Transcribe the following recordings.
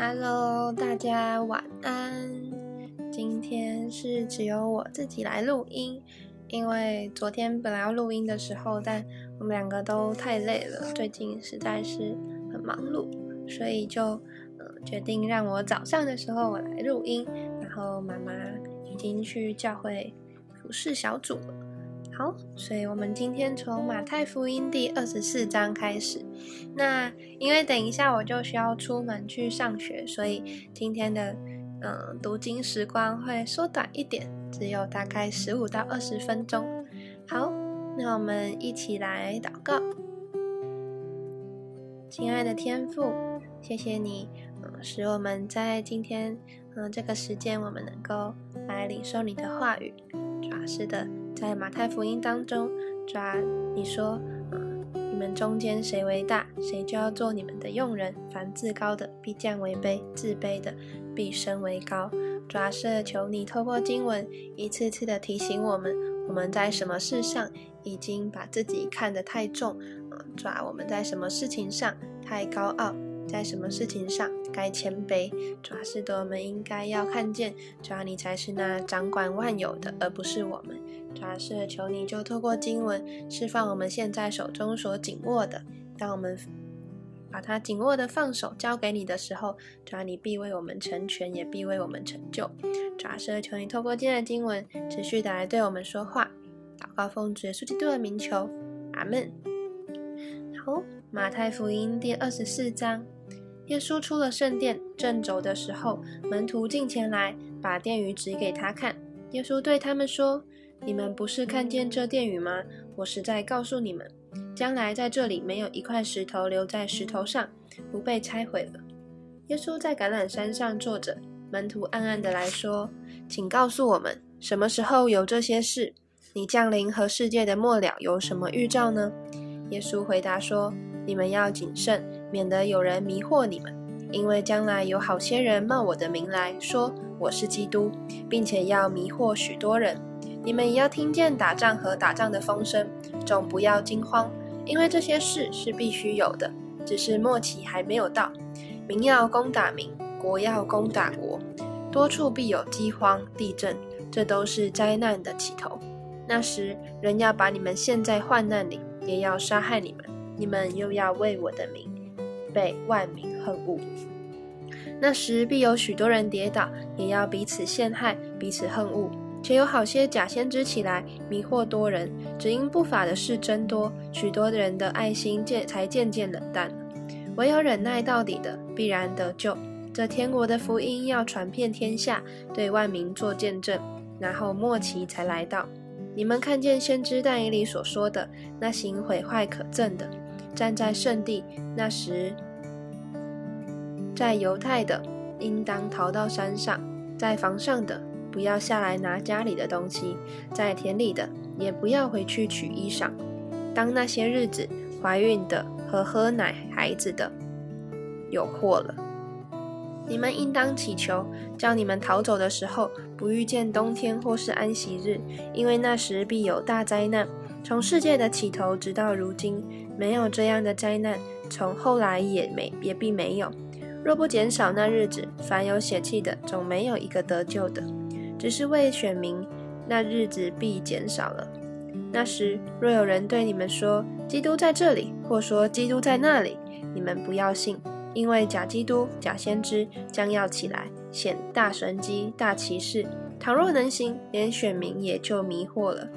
Hello，大家晚安。今天是只有我自己来录音，因为昨天本来要录音的时候，但我们两个都太累了，最近实在是很忙碌，所以就呃决定让我早上的时候我来录音。然后妈妈已经去教会服侍小组了。好，所以我们今天从马太福音第二十四章开始。那因为等一下我就需要出门去上学，所以今天的嗯读经时光会缩短一点，只有大概十五到二十分钟。好，那我们一起来祷告。亲爱的天父，谢谢你，嗯，使我们在今天嗯这个时间，我们能够来领受你的话语。主要是的。在马太福音当中，抓你说，嗯，你们中间谁为大，谁就要做你们的用人。凡自高的必降为卑，自卑的必升为高。抓是求你透过经文一次次的提醒我们，我们在什么事上已经把自己看得太重，抓我们在什么事情上太高傲，在什么事情上该谦卑。抓是的，我们应该要看见，抓你才是那掌管万有的，而不是我们。主要是求你，就透过经文释放我们现在手中所紧握的。当我们把它紧握的放手交给你的时候，主要你必为我们成全，也必为我们成就。主要是求你透过今天的经文持续的来对我们说话。祷告奉主耶稣基督的名求，阿门。好，马太福音第二十四章，耶稣出了圣殿，正走的时候，门徒进前来，把殿宇指给他看。耶稣对他们说。你们不是看见这殿宇吗？我实在告诉你们，将来在这里没有一块石头留在石头上，不被拆毁了。耶稣在橄榄山上坐着，门徒暗暗的来说：“请告诉我们，什么时候有这些事？你降临和世界的末了有什么预兆呢？”耶稣回答说：“你们要谨慎，免得有人迷惑你们，因为将来有好些人冒我的名来说我是基督，并且要迷惑许多人。”你们也要听见打仗和打仗的风声，总不要惊慌，因为这些事是必须有的，只是末期还没有到。民要攻打民，国要攻打国，多处必有饥荒、地震，这都是灾难的起头。那时，人要把你们陷在患难里，也要杀害你们，你们又要为我的名被万民恨恶。那时必有许多人跌倒，也要彼此陷害，彼此恨恶。且有好些假先知起来迷惑多人，只因不法的事增多，许多人的爱心渐才渐渐冷淡了。唯有忍耐到底的，必然得救。这天国的福音要传遍天下，对万民做见证，然后末期才来到。你们看见先知但以理所说的那行毁坏可憎的，站在圣地，那时在犹太的应当逃到山上，在房上的。不要下来拿家里的东西，在田里的也不要回去取衣裳。当那些日子，怀孕的和喝奶孩子的有祸了。你们应当祈求，叫你们逃走的时候，不遇见冬天或是安息日，因为那时必有大灾难。从世界的起头直到如今，没有这样的灾难，从后来也没也必没有。若不减少那日子，凡有血气的，总没有一个得救的。只是为选民，那日子必减少了。那时，若有人对你们说基督在这里，或说基督在那里，你们不要信，因为假基督、假先知将要起来，显大神机、大骑士。倘若能行，连选民也就迷惑了。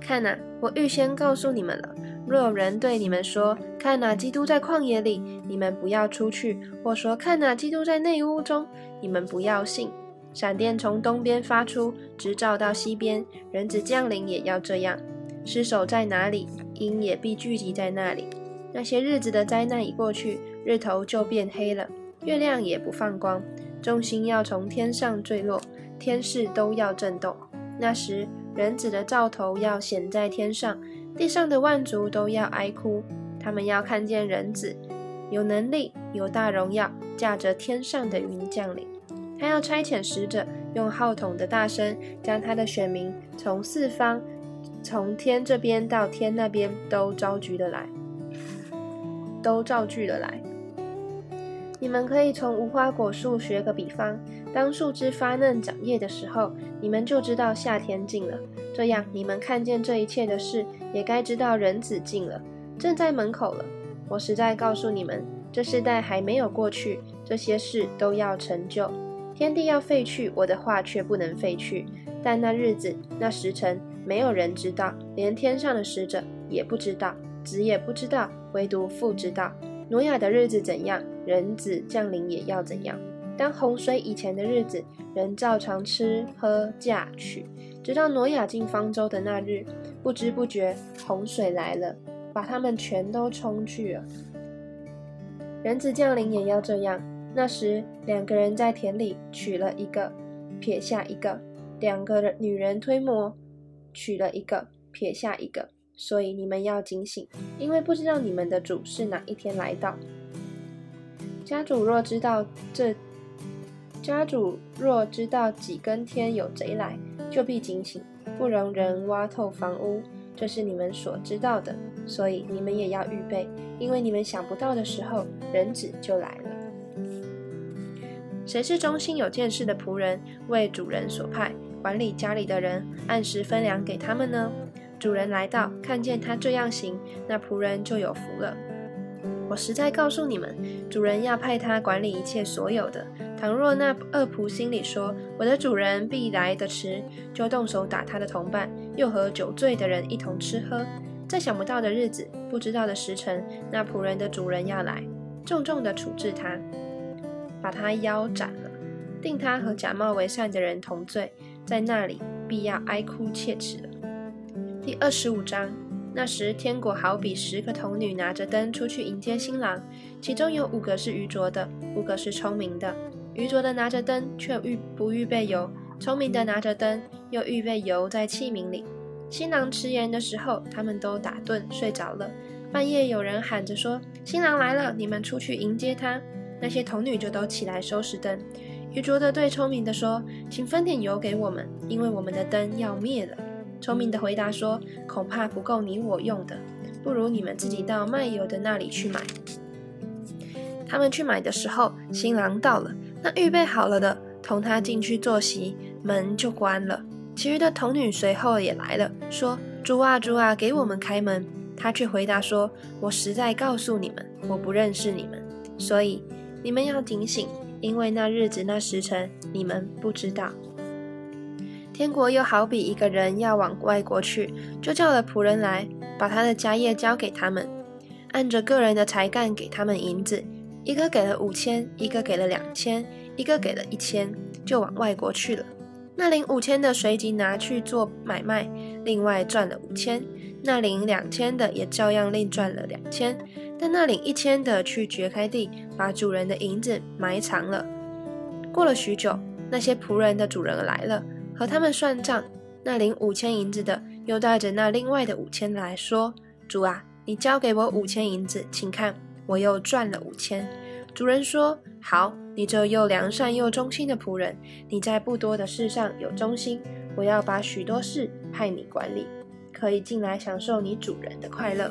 看哪，我预先告诉你们了。若有人对你们说：“看哪，基督在旷野里”，你们不要出去；或说：“看哪，基督在内屋中”，你们不要信。闪电从东边发出，直照到西边。人子降临也要这样。尸首在哪里，鹰也必聚集在那里。那些日子的灾难已过去，日头就变黑了，月亮也不放光。众星要从天上坠落，天势都要震动。那时，人子的兆头要显在天上，地上的万族都要哀哭。他们要看见人子有能力、有大荣耀，驾着天上的云降临。他要差遣使者，用号筒的大声，将他的选民从四方，从天这边到天那边都召聚的来，都召聚了来。你们可以从无花果树学个比方：当树枝发嫩长叶的时候，你们就知道夏天近了。这样，你们看见这一切的事，也该知道人子近了，正在门口了。我实在告诉你们，这世代还没有过去，这些事都要成就。天地要废去，我的话却不能废去。但那日子、那时辰，没有人知道，连天上的使者也不知道，子也不知道，唯独父知道。挪亚的日子怎样，人子降临也要怎样。当洪水以前的日子，人照常吃喝嫁娶，直到挪亚进方舟的那日，不知不觉洪水来了，把他们全都冲去了。人子降临也要这样。那时，两个人在田里取了一个，撇下一个；两个女人推磨，取了一个，撇下一个。所以你们要警醒，因为不知道你们的主是哪一天来到。家主若知道这，家主若知道几更天有贼来，就必警醒，不容人挖透房屋。这是你们所知道的，所以你们也要预备，因为你们想不到的时候，人子就来了。谁是忠心有见识的仆人，为主人所派，管理家里的人，按时分粮给他们呢？主人来到，看见他这样行，那仆人就有福了。我实在告诉你们，主人要派他管理一切所有的。倘若那恶仆心里说：“我的主人必来得迟”，就动手打他的同伴，又和酒醉的人一同吃喝。在想不到的日子，不知道的时辰，那仆人的主人要来，重重的处置他，把他腰斩了，定他和假冒为善的人同罪，在那里必要哀哭切齿了。第二十五章，那时天国好比十个童女拿着灯出去迎接新郎，其中有五个是愚拙的，五个是聪明的。愚拙的拿着灯却预不预备油，聪明的拿着灯又预备油在器皿里。新郎迟延的时候，他们都打盹睡着了。半夜有人喊着说：“新郎来了，你们出去迎接他。”那些童女就都起来收拾灯。愚拙的对聪明的说：“请分点油给我们，因为我们的灯要灭了。”聪明的回答说：“恐怕不够你我用的，不如你们自己到卖油的那里去买。”他们去买的时候，新郎到了，那预备好了的同他进去坐席，门就关了。其余的童女随后也来了，说：“猪啊，猪啊，给我们开门。”他却回答说：“我实在告诉你们，我不认识你们，所以你们要警醒，因为那日子那时辰你们不知道。”天国又好比一个人要往外国去，就叫了仆人来，把他的家业交给他们，按着个人的才干给他们银子，一个给了五千，一个给了两千，一个给了一千，就往外国去了。那领五千的随即拿去做买卖，另外赚了五千；那领两千的也照样另赚了两千。但那领一千的去掘开地，把主人的银子埋藏了。过了许久，那些仆人的主人来了。和他们算账，那领五千银子的又带着那另外的五千来说：“主啊，你交给我五千银子，请看，我又赚了五千。”主人说：“好，你这又良善又忠心的仆人，你在不多的事上有忠心，我要把许多事派你管理，可以进来享受你主人的快乐。”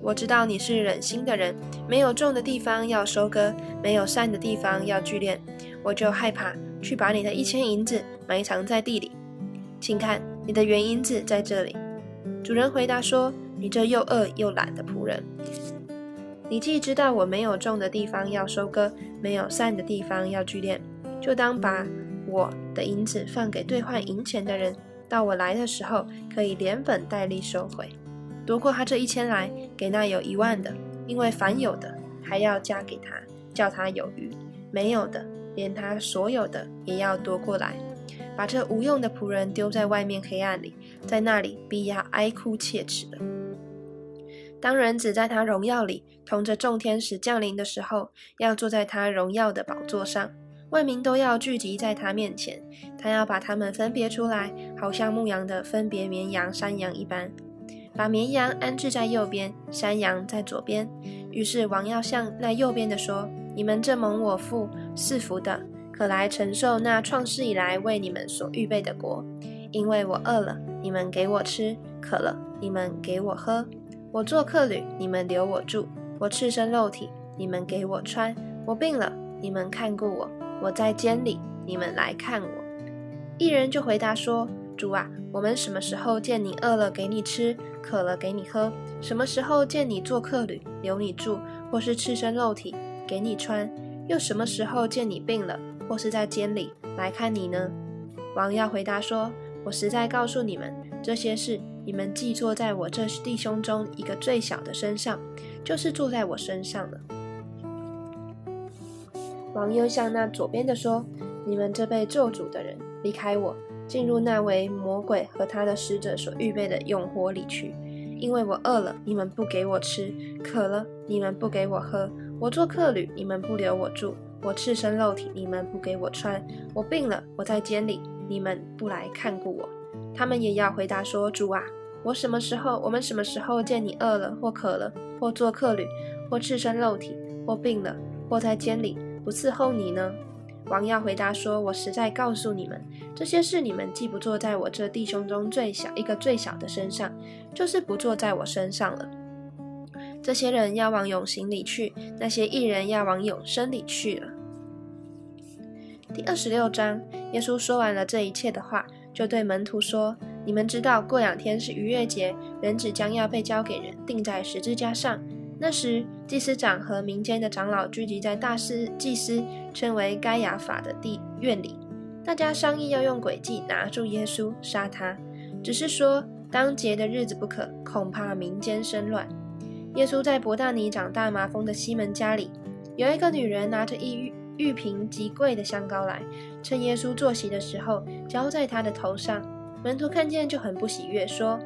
我知道你是忍心的人，没有种的地方要收割，没有善的地方要聚敛，我就害怕，去把你的一千银子埋藏在地里。请看，你的原银子在这里。”主人回答说：“你这又饿又懒的仆人。”你既知道我没有种的地方要收割，没有散的地方要聚敛，就当把我的银子放给兑换银钱的人，到我来的时候可以连本带利收回。夺过他这一千来，给那有一万的，因为凡有的还要加给他，叫他有余；没有的，连他所有的也要夺过来，把这无用的仆人丢在外面黑暗里，在那里必要哀哭切齿的。当人子在他荣耀里同着众天使降临的时候，要坐在他荣耀的宝座上。万民都要聚集在他面前，他要把他们分别出来，好像牧羊的分别绵羊、山羊一般，把绵羊安置在右边，山羊在左边。于是王要向那右边的说：“你们这蒙我父赐福的，可来承受那创世以来为你们所预备的国。因为我饿了，你们给我吃；渴了，你们给我喝；我做客旅，你们留我住；我赤身露体，你们给我穿；我病了，你们看顾我；我在监里，你们来看我。”一人就回答说：“主啊，我们什么时候见你饿了，给你吃？”渴了给你喝，什么时候见你做客旅，留你住，或是赤身肉体给你穿？又什么时候见你病了，或是在监里来看你呢？王要回答说：“我实在告诉你们，这些事你们既坐在我这弟兄中一个最小的身上，就是坐在我身上了。”王又向那左边的说：“你们这被咒诅的人，离开我。”进入那为魔鬼和他的使者所预备的永火里去，因为我饿了，你们不给我吃；渴了，你们不给我喝；我做客旅，你们不留我住；我赤身露体，你们不给我穿；我病了，我在监里，你们不来看顾我。他们也要回答说：主啊，我什么时候，我们什么时候见你饿了，或渴了，或做客旅，或赤身露体，或病了，或在监里，不伺候你呢？王耀回答说：“我实在告诉你们，这些事你们既不做在我这弟兄中最小一个最小的身上，就是不做在我身上了。这些人要往永刑里去，那些艺人要往永生里去了。”第二十六章，耶稣说完了这一切的话，就对门徒说：“你们知道，过两天是逾越节，人子将要被交给人，钉在十字架上。”那时，祭司长和民间的长老聚集在大师祭司称为该亚法的地院里，大家商议要用诡计拿住耶稣，杀他。只是说当节的日子不可，恐怕民间生乱。耶稣在伯大尼长大麻风的西门家里，有一个女人拿着一玉玉瓶极贵的香膏来，趁耶稣坐席的时候浇在他的头上。门徒看见就很不喜悦，说。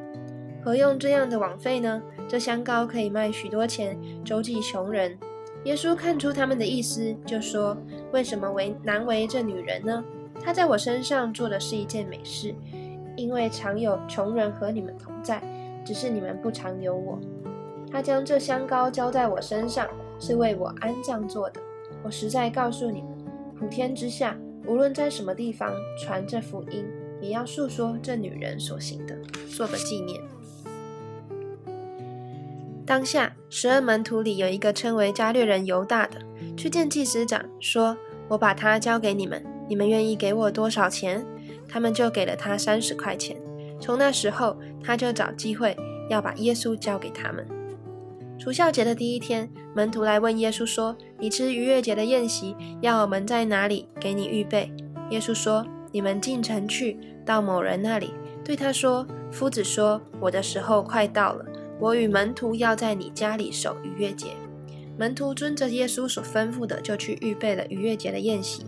何用这样的枉费呢？这香膏可以卖许多钱，周济穷人。耶稣看出他们的意思，就说：“为什么为难为这女人呢？她在我身上做的是一件美事，因为常有穷人和你们同在，只是你们不常有我。她将这香膏浇在我身上，是为我安葬做的。我实在告诉你们，普天之下，无论在什么地方传这福音，也要述说这女人所行的，做个纪念。”当下，十二门徒里有一个称为加略人犹大的，去见祭司长，说：“我把他交给你们，你们愿意给我多少钱？”他们就给了他三十块钱。从那时候，他就找机会要把耶稣交给他们。除孝节的第一天，门徒来问耶稣说：“你吃逾越节的宴席，要我们在哪里给你预备？”耶稣说：“你们进城去，到某人那里，对他说：‘夫子说，我的时候快到了。’”我与门徒要在你家里守逾越节。门徒遵着耶稣所吩咐的，就去预备了逾越节的宴席。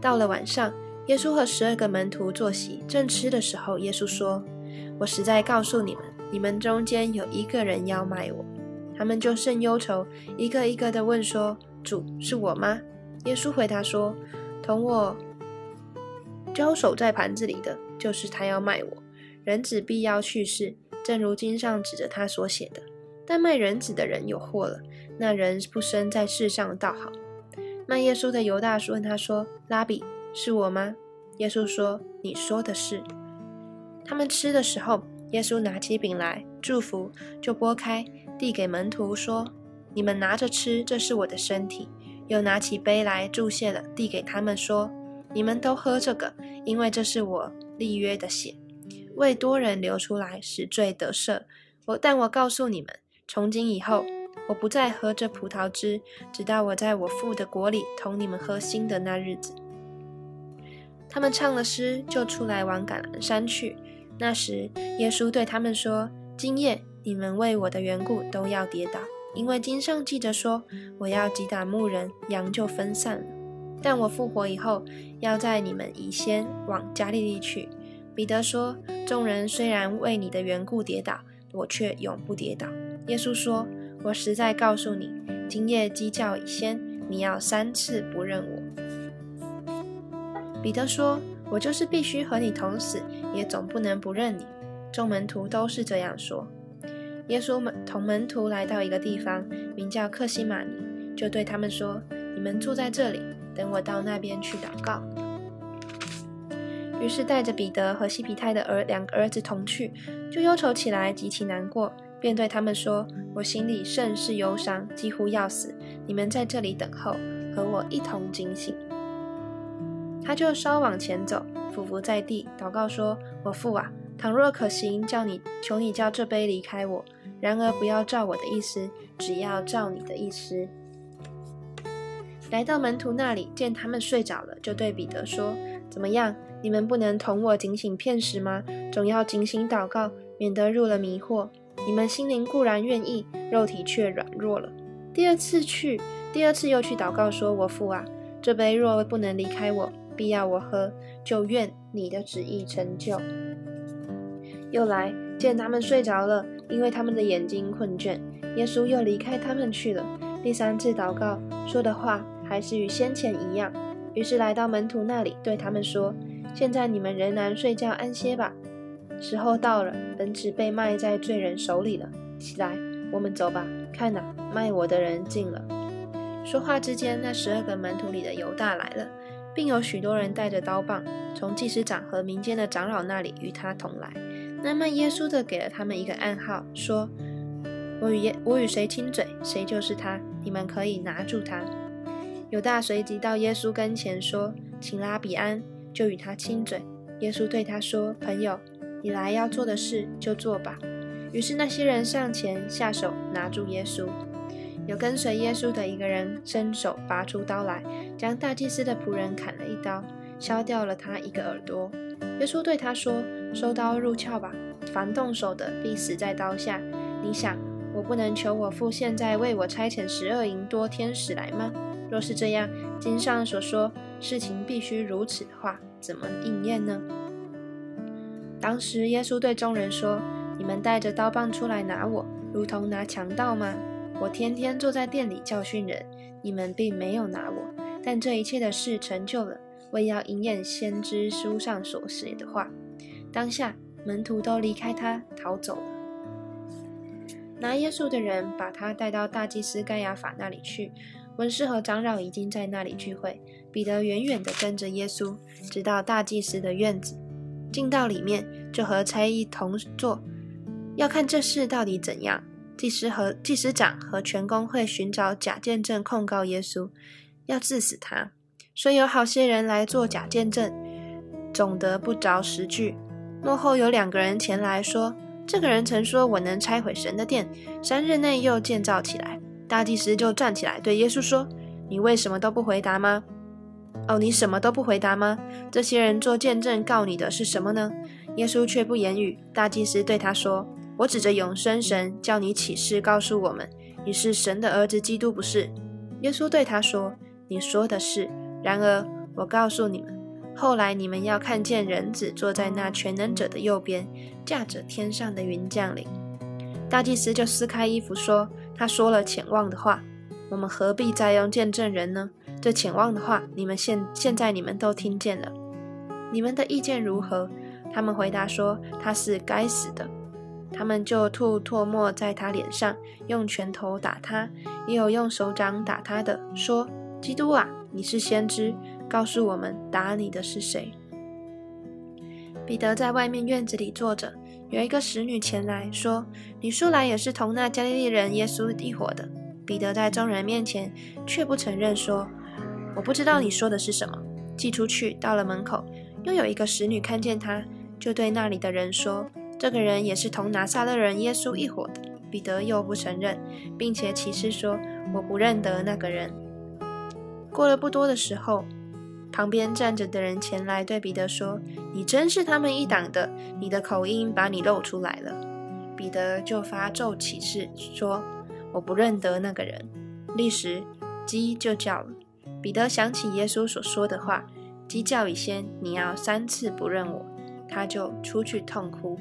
到了晚上，耶稣和十二个门徒坐席，正吃的时候，耶稣说：“我实在告诉你们，你们中间有一个人要卖我。”他们就甚忧愁，一个一个的问说：“主是我吗？”耶稣回答说：“同我交手在盘子里的，就是他要卖我。人子必要去世。”正如经上指着他所写的，但卖人子的人有祸了。那人不生在世上倒好。卖耶稣的犹大问他说：“拉比，是我吗？”耶稣说：“你说的是。”他们吃的时候，耶稣拿起饼来祝福，就拨开，递给门徒说：“你们拿着吃，这是我的身体。”又拿起杯来祝谢了，递给他们说：“你们都喝这个，因为这是我立约的血。”为多人流出来，使罪得赦。我但我告诉你们，从今以后，我不再喝这葡萄汁，直到我在我父的国里同你们喝新的那日子。他们唱了诗，就出来往橄榄山去。那时，耶稣对他们说：“今夜你们为我的缘故都要跌倒，因为经上记着说，我要击打牧人，羊就分散了。但我复活以后，要在你们以先往加利利去。”彼得说：“众人虽然为你的缘故跌倒，我却永不跌倒。”耶稣说：“我实在告诉你，今夜鸡叫以先，你要三次不认我。”彼得说：“我就是必须和你同死，也总不能不认你。”众门徒都是这样说。耶稣门同门徒来到一个地方，名叫克西马尼，就对他们说：“你们住在这里，等我到那边去祷告。”于是带着彼得和西皮泰的儿两个儿子同去，就忧愁起来，极其难过，便对他们说：“我心里甚是忧伤，几乎要死。你们在这里等候，和我一同警醒。”他就稍往前走，俯伏在地，祷告说：“我父啊，倘若可行，叫你求你叫这杯离开我；然而不要照我的意思，只要照你的意思。”来到门徒那里，见他们睡着了，就对彼得说：“怎么样？你们不能同我警醒片时吗？总要警醒祷告，免得入了迷惑。你们心灵固然愿意，肉体却软弱了。”第二次去，第二次又去祷告，说：“我父啊，这杯若不能离开我，必要我喝，就愿你的旨意成就。”又来见他们睡着了，因为他们的眼睛困倦。耶稣又离开他们去了。第三次祷告，说的话。还是与先前一样，于是来到门徒那里，对他们说：“现在你们仍然睡觉安歇吧，时候到了，本子被卖在罪人手里了。起来，我们走吧。看哪，卖我的人进了。”说话之间，那十二个门徒里的犹大来了，并有许多人带着刀棒，从祭司长和民间的长老那里与他同来。那么耶稣的给了他们一个暗号，说：“我与耶，我与谁亲嘴，谁就是他。你们可以拿住他。”犹大随即到耶稣跟前说：“请拉比安。”就与他亲嘴。耶稣对他说：“朋友，你来要做的事就做吧。”于是那些人上前下手拿住耶稣。有跟随耶稣的一个人伸手拔出刀来，将大祭司的仆人砍了一刀，削掉了他一个耳朵。耶稣对他说：“收刀入鞘吧，凡动手的必死在刀下。你想，我不能求我父现在为我差遣十二营多天使来吗？”若是这样，经上所说事情必须如此的话，怎么应验呢？当时耶稣对众人说：“你们带着刀棒出来拿我，如同拿强盗吗？我天天坐在店里教训人，你们并没有拿我。但这一切的事成就了，为要应验先知书上所写的话。当下门徒都离开他，逃走了。拿耶稣的人把他带到大祭司盖亚法那里去。”文士和长老已经在那里聚会，彼得远远地跟着耶稣，直到大祭司的院子，进到里面，就和差役同坐，要看这事到底怎样。祭司和祭司长和全公会寻找假见证控告耶稣，要治死他。虽有好些人来做假见证，总得不着实据。幕后有两个人前来说：“这个人曾说我能拆毁神的殿，三日内又建造起来。”大祭司就站起来对耶稣说：“你为什么都不回答吗？哦，你什么都不回答吗？这些人做见证告你的是什么呢？”耶稣却不言语。大祭司对他说：“我指着永生神叫你起誓，告诉我们你是神的儿子，基督不是？”耶稣对他说：“你说的是。然而我告诉你们，后来你们要看见人子坐在那全能者的右边，驾着天上的云降临。”大祭司就撕开衣服说。他说了浅望的话，我们何必再用见证人呢？这浅望的话，你们现现在你们都听见了，你们的意见如何？他们回答说他是该死的。他们就吐唾沫在他脸上，用拳头打他，也有用手掌打他的，说：“基督啊，你是先知，告诉我们打你的是谁？”彼得在外面院子里坐着。有一个使女前来说：“你素来也是同那加利利人耶稣一伙的。”彼得在众人面前却不承认，说：“我不知道你说的是什么。”寄出去，到了门口，又有一个使女看见他，就对那里的人说：“这个人也是同拿撒勒人耶稣一伙的。”彼得又不承认，并且起誓说：“我不认得那个人。”过了不多的时候。旁边站着的人前来对彼得说：“你真是他们一党的，你的口音把你露出来了。”彼得就发咒起誓说：“我不认得那个人。”立时鸡就叫了。彼得想起耶稣所说的话：“鸡叫以先，你要三次不认我。”他就出去痛哭。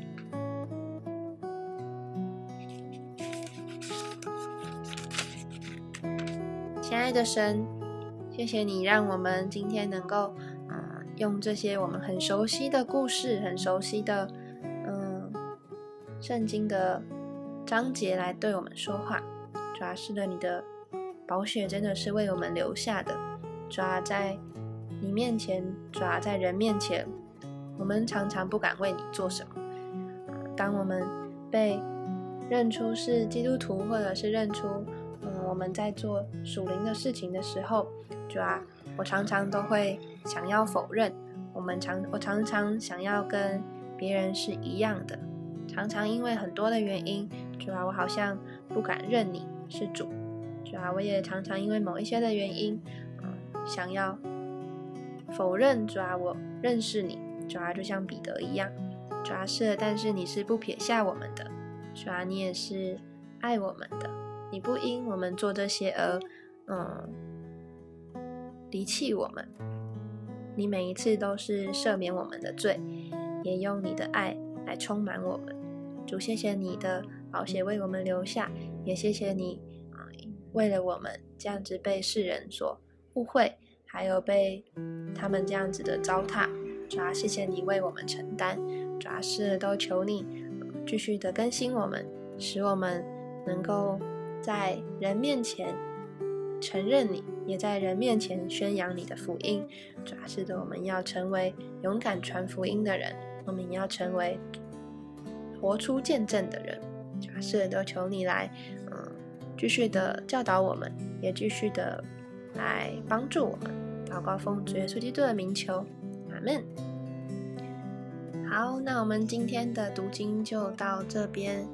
亲爱的神。谢谢你让我们今天能够，嗯，用这些我们很熟悉的故事、很熟悉的嗯圣经的章节来对我们说话。主要是的，你的宝血真的是为我们留下的。主要在你面前，主要在人面前，我们常常不敢为你做什么。当我们被认出是基督徒，或者是认出我们在做属灵的事情的时候，主要我常常都会想要否认。我们常我常常想要跟别人是一样的，常常因为很多的原因，主要我好像不敢认你是主。主要我也常常因为某一些的原因，嗯，想要否认。主要我认识你，主要就像彼得一样。主要是，但是你是不撇下我们的，主要你也是爱我们的。你不因我们做这些而，嗯，离弃我们。你每一次都是赦免我们的罪，也用你的爱来充满我们。主，谢谢你的宝血为我们留下，也谢谢你，为了我们这样子被世人所误会，还有被他们这样子的糟蹋。主啊，谢谢你为我们承担。主要是都求你继续的更新我们，使我们能够在人面前承认你，也在人面前宣扬你的福音。主要是的，我们要成为勇敢传福音的人，我们也要成为活出见证的人。主要是都求你来，嗯，继续的教导我们，也继续的来帮助我们。祷告奉主耶稣基督的名求，阿门。好，那我们今天的读经就到这边，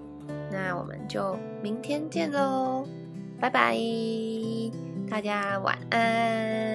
那我们就明天见喽，拜拜，大家晚安。